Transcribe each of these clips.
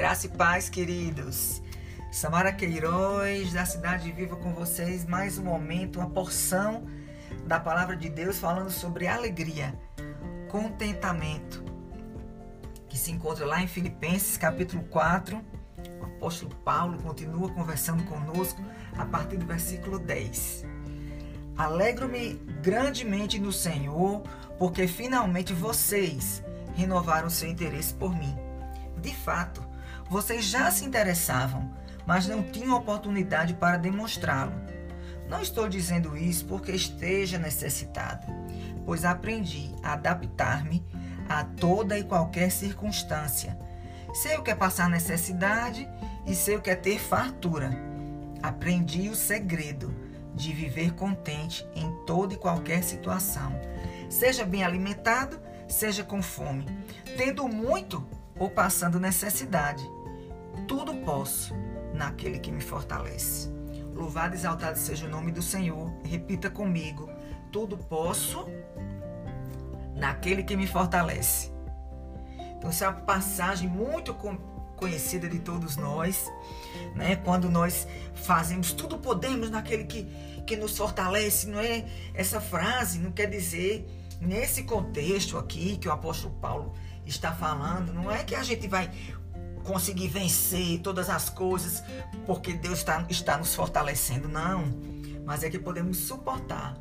Graça e paz, queridos. Samara Queiroz, da Cidade Viva com vocês. Mais um momento, uma porção da palavra de Deus falando sobre alegria, contentamento, que se encontra lá em Filipenses, capítulo 4. O apóstolo Paulo continua conversando conosco a partir do versículo 10. Alegro-me grandemente no Senhor, porque finalmente vocês renovaram seu interesse por mim. De fato, vocês já se interessavam, mas não tinham oportunidade para demonstrá-lo. Não estou dizendo isso porque esteja necessitado, pois aprendi a adaptar-me a toda e qualquer circunstância. Sei o que é passar necessidade e sei o que é ter fartura. Aprendi o segredo de viver contente em toda e qualquer situação, seja bem alimentado, seja com fome, tendo muito ou passando necessidade tudo posso naquele que me fortalece. Louvado e exaltado seja o nome do Senhor. Repita comigo: tudo posso naquele que me fortalece. Então, essa é uma passagem muito conhecida de todos nós, né? Quando nós fazemos tudo podemos naquele que, que nos fortalece, não é? Essa frase não quer dizer nesse contexto aqui que o apóstolo Paulo está falando, não é que a gente vai conseguir vencer todas as coisas porque Deus está, está nos fortalecendo, não. Mas é que podemos suportar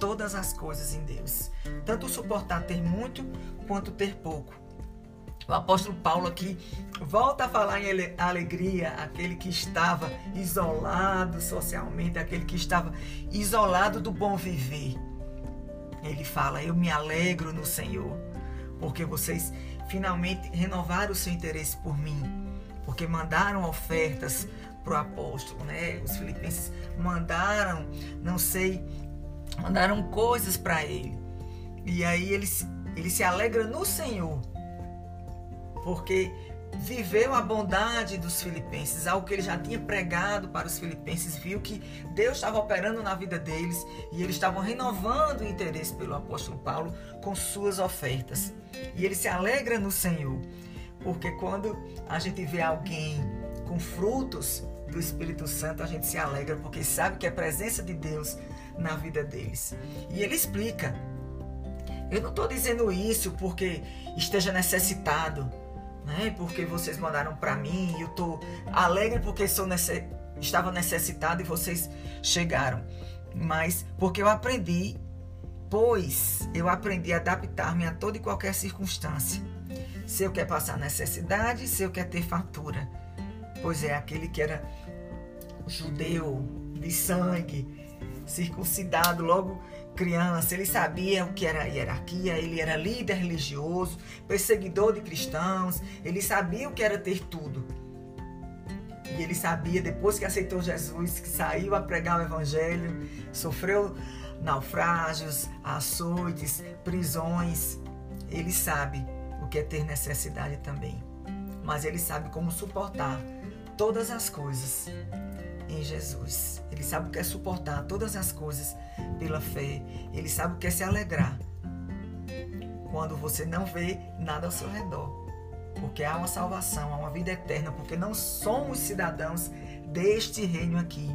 todas as coisas em Deus. Tanto suportar ter muito quanto ter pouco. O apóstolo Paulo aqui volta a falar em alegria, aquele que estava isolado socialmente, aquele que estava isolado do bom viver. Ele fala: Eu me alegro no Senhor, porque vocês finalmente renovaram o seu interesse por mim, porque mandaram ofertas para o apóstolo, né? Os filipenses mandaram, não sei, mandaram coisas para ele. E aí ele, ele se alegra no Senhor, porque viveu a bondade dos filipenses, algo que ele já tinha pregado para os filipenses, viu que Deus estava operando na vida deles e eles estavam renovando o interesse pelo apóstolo Paulo com suas ofertas. E ele se alegra no Senhor, porque quando a gente vê alguém com frutos do Espírito Santo, a gente se alegra porque sabe que é a presença de Deus na vida deles. E ele explica: Eu não estou dizendo isso porque esteja necessitado né? Porque vocês mandaram para mim e eu tô alegre porque sou nesse... estava necessitado e vocês chegaram. Mas porque eu aprendi, pois eu aprendi a adaptar-me a toda e qualquer circunstância. Se eu quer passar necessidade, se eu quer ter fartura. Pois é aquele que era judeu de sangue, circuncidado logo criança, ele sabia o que era hierarquia, ele era líder religioso, perseguidor de cristãos, ele sabia o que era ter tudo. E ele sabia, depois que aceitou Jesus, que saiu a pregar o evangelho, sofreu naufrágios, açoites, prisões. Ele sabe o que é ter necessidade também. Mas ele sabe como suportar todas as coisas em Jesus. Ele sabe o que é suportar todas as coisas pela fé. Ele sabe o que é se alegrar quando você não vê nada ao seu redor. Porque há uma salvação, há uma vida eterna, porque não somos cidadãos deste reino aqui.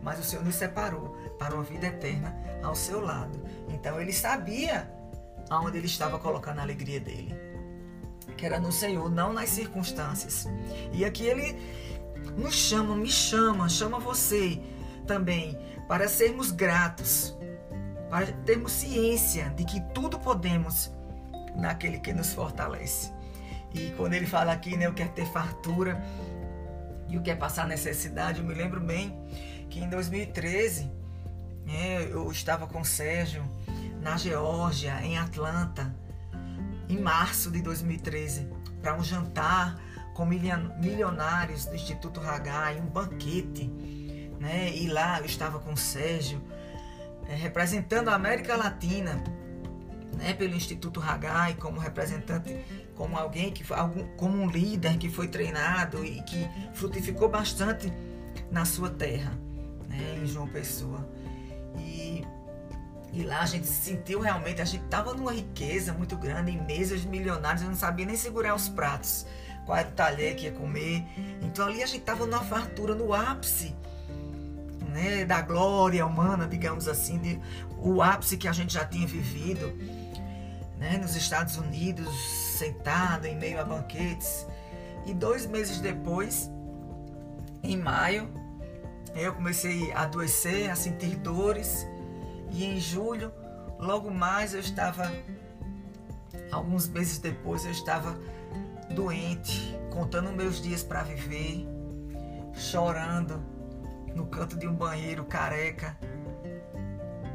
Mas o Senhor nos separou para uma vida eterna ao seu lado. Então ele sabia aonde ele estava colocando a alegria dele. Que era no Senhor, não nas circunstâncias. E aqui ele nos chama, me chama, chama você também para sermos gratos, para termos ciência de que tudo podemos naquele que nos fortalece. E quando ele fala aqui, né, eu quero ter fartura e o que é passar necessidade, eu me lembro bem que em 2013 né, eu estava com o Sérgio na Geórgia, em Atlanta, em março de 2013, para um jantar com milionários do Instituto Hagai, um banquete, né? E lá eu estava com o Sérgio, é, representando a América Latina, né? Pelo Instituto Hagai, como representante, como alguém que algum, como um líder que foi treinado e que frutificou bastante na sua terra, né? Em João Pessoa. E e lá a gente se sentiu realmente, a gente estava numa riqueza muito grande, em mesas de milionários, eu não sabia nem segurar os pratos qual era o talher que ia comer. Então ali a gente estava numa fartura no ápice né, da glória humana, digamos assim, de, o ápice que a gente já tinha vivido né, nos Estados Unidos, sentado em meio a banquetes. E dois meses depois, em maio, eu comecei a adoecer, a sentir dores. E em julho, logo mais, eu estava, alguns meses depois, eu estava doente, contando meus dias para viver, chorando no canto de um banheiro careca,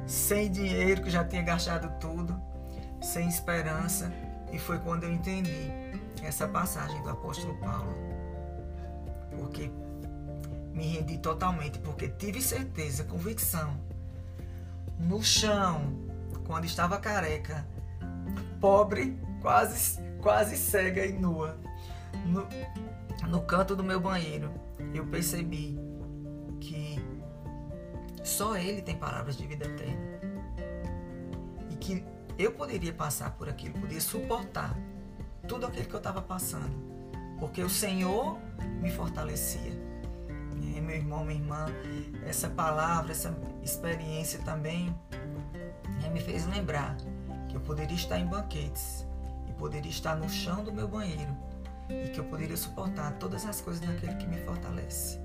sem dinheiro, que já tinha gastado tudo, sem esperança. E foi quando eu entendi essa passagem do apóstolo Paulo. Porque me rendi totalmente, porque tive certeza, convicção, no chão, quando estava careca, pobre, quase, quase cega e nua, no, no canto do meu banheiro, eu percebi que só Ele tem palavras de vida eterna. E que eu poderia passar por aquilo, poderia suportar tudo aquilo que eu estava passando. Porque o Senhor me fortalecia. E, meu irmão, minha irmã, essa palavra, essa experiência também né, me fez lembrar que eu poderia estar em banquetes poderia estar no chão do meu banheiro e que eu poderia suportar todas as coisas daquele que me fortalece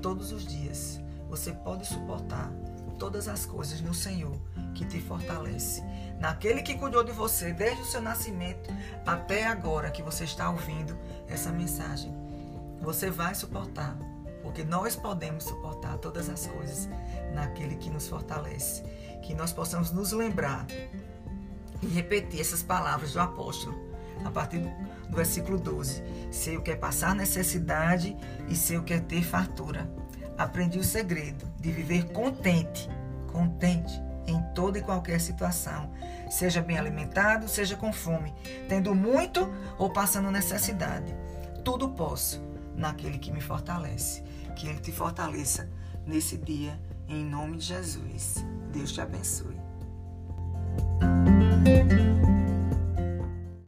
todos os dias. Você pode suportar todas as coisas no Senhor que te fortalece. Naquele que cuidou de você desde o seu nascimento até agora que você está ouvindo essa mensagem. Você vai suportar, porque nós podemos suportar todas as coisas naquele que nos fortalece. Que nós possamos nos lembrar e repetir essas palavras do apóstolo a partir do versículo 12. Se eu quer passar necessidade e se eu quer ter fartura. Aprendi o segredo de viver contente, contente em toda e qualquer situação, seja bem alimentado, seja com fome, tendo muito ou passando necessidade. Tudo posso naquele que me fortalece. Que ele te fortaleça nesse dia, em nome de Jesus. Deus te abençoe. Thank you.